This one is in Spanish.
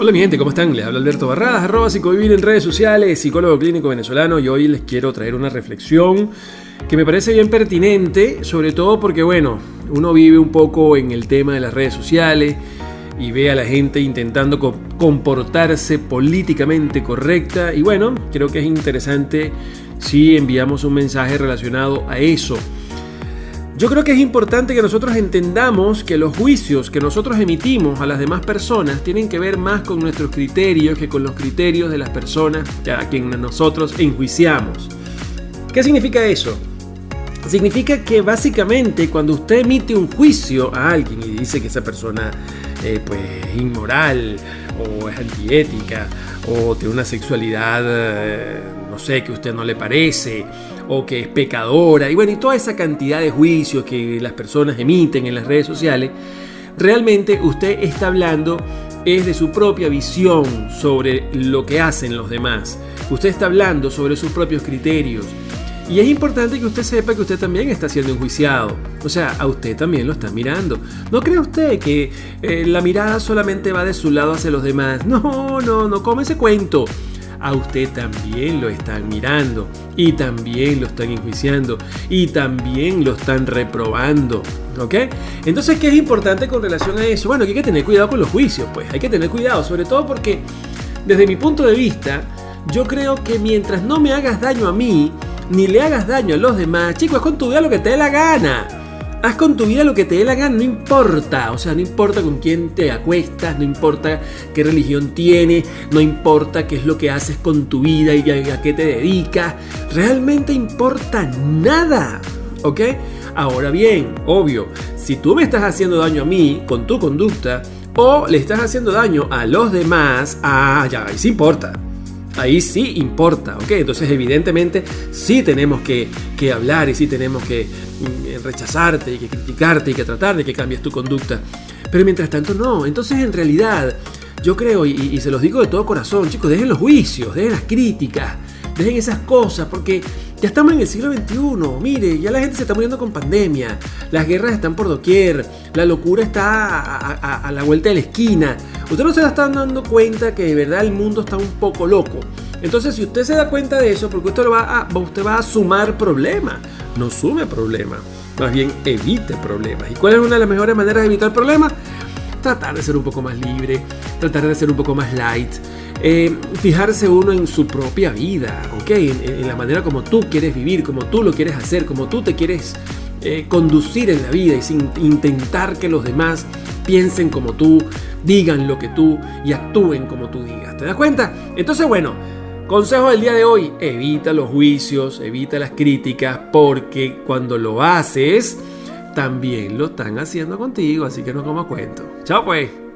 Hola mi gente, ¿cómo están? Les habla Alberto Barradas, arroba psicovivir en redes sociales, psicólogo clínico venezolano y hoy les quiero traer una reflexión que me parece bien pertinente, sobre todo porque bueno, uno vive un poco en el tema de las redes sociales y ve a la gente intentando comportarse políticamente correcta y bueno, creo que es interesante si enviamos un mensaje relacionado a eso. Yo creo que es importante que nosotros entendamos que los juicios que nosotros emitimos a las demás personas tienen que ver más con nuestros criterios que con los criterios de las personas a quien nosotros enjuiciamos. ¿Qué significa eso? Significa que básicamente cuando usted emite un juicio a alguien y dice que esa persona eh, pues, es inmoral o es antiética o tiene una sexualidad, eh, no sé, que a usted no le parece o que es pecadora, y bueno, y toda esa cantidad de juicios que las personas emiten en las redes sociales, realmente usted está hablando es de su propia visión sobre lo que hacen los demás. Usted está hablando sobre sus propios criterios. Y es importante que usted sepa que usted también está siendo enjuiciado. O sea, a usted también lo está mirando. ¿No cree usted que eh, la mirada solamente va de su lado hacia los demás? No, no, no come ese cuento a usted también lo están mirando y también lo están enjuiciando y también lo están reprobando. ¿Ok? Entonces, ¿qué es importante con relación a eso? Bueno, hay que tener cuidado con los juicios, pues hay que tener cuidado, sobre todo porque desde mi punto de vista, yo creo que mientras no me hagas daño a mí, ni le hagas daño a los demás, chicos, es con tu vida lo que te dé la gana. Haz con tu vida lo que te dé la gana, no importa. O sea, no importa con quién te acuestas, no importa qué religión tienes, no importa qué es lo que haces con tu vida y a, qué te dedicas. Realmente importa nada. ¿Ok? Ahora bien, obvio, si tú me estás haciendo daño a mí con tu conducta o le estás haciendo daño a los demás, ah, ya, ahí sí importa ahí sí importa, ¿ok? Entonces evidentemente sí tenemos que, hablar y sí tenemos que mm, rechazarte y que criticarte y que tratar de que cambies tu conducta. Pero mientras tanto no, entonces en realidad yo creo y se los digo de todo corazón, chicos, dejen los juicios, dejen las críticas, dejen esas cosas porque ya estamos en el siglo XXI. Mire, ya la gente se está muriendo con pandemia. Las guerras están por doquier. La locura está a, la vuelta de la esquina. Usted no se está dando cuenta que de verdad el mundo está un poco loco. Entonces, si usted se da cuenta de eso, porque usted, lo va, a, usted va a sumar problemas. No sume problemas. Más bien evite problemas. ¿Y cuál es una de las mejores maneras de evitar problemas? Tratar de ser un poco más libre. Tratar de ser un poco más light eh, fijarse uno en su propia vida, ¿ok? En, la manera como tú quieres vivir, como tú lo quieres hacer, como tú te quieres eh, conducir en la vida y sin intentar que los demás piensen como tú, digan lo que tú y actúen como tú digas. ¿Te das cuenta? Entonces, bueno, consejo del día de hoy, evita los juicios, evita las críticas, porque cuando lo haces, también lo están haciendo contigo, así que no como cuento. Chao pues.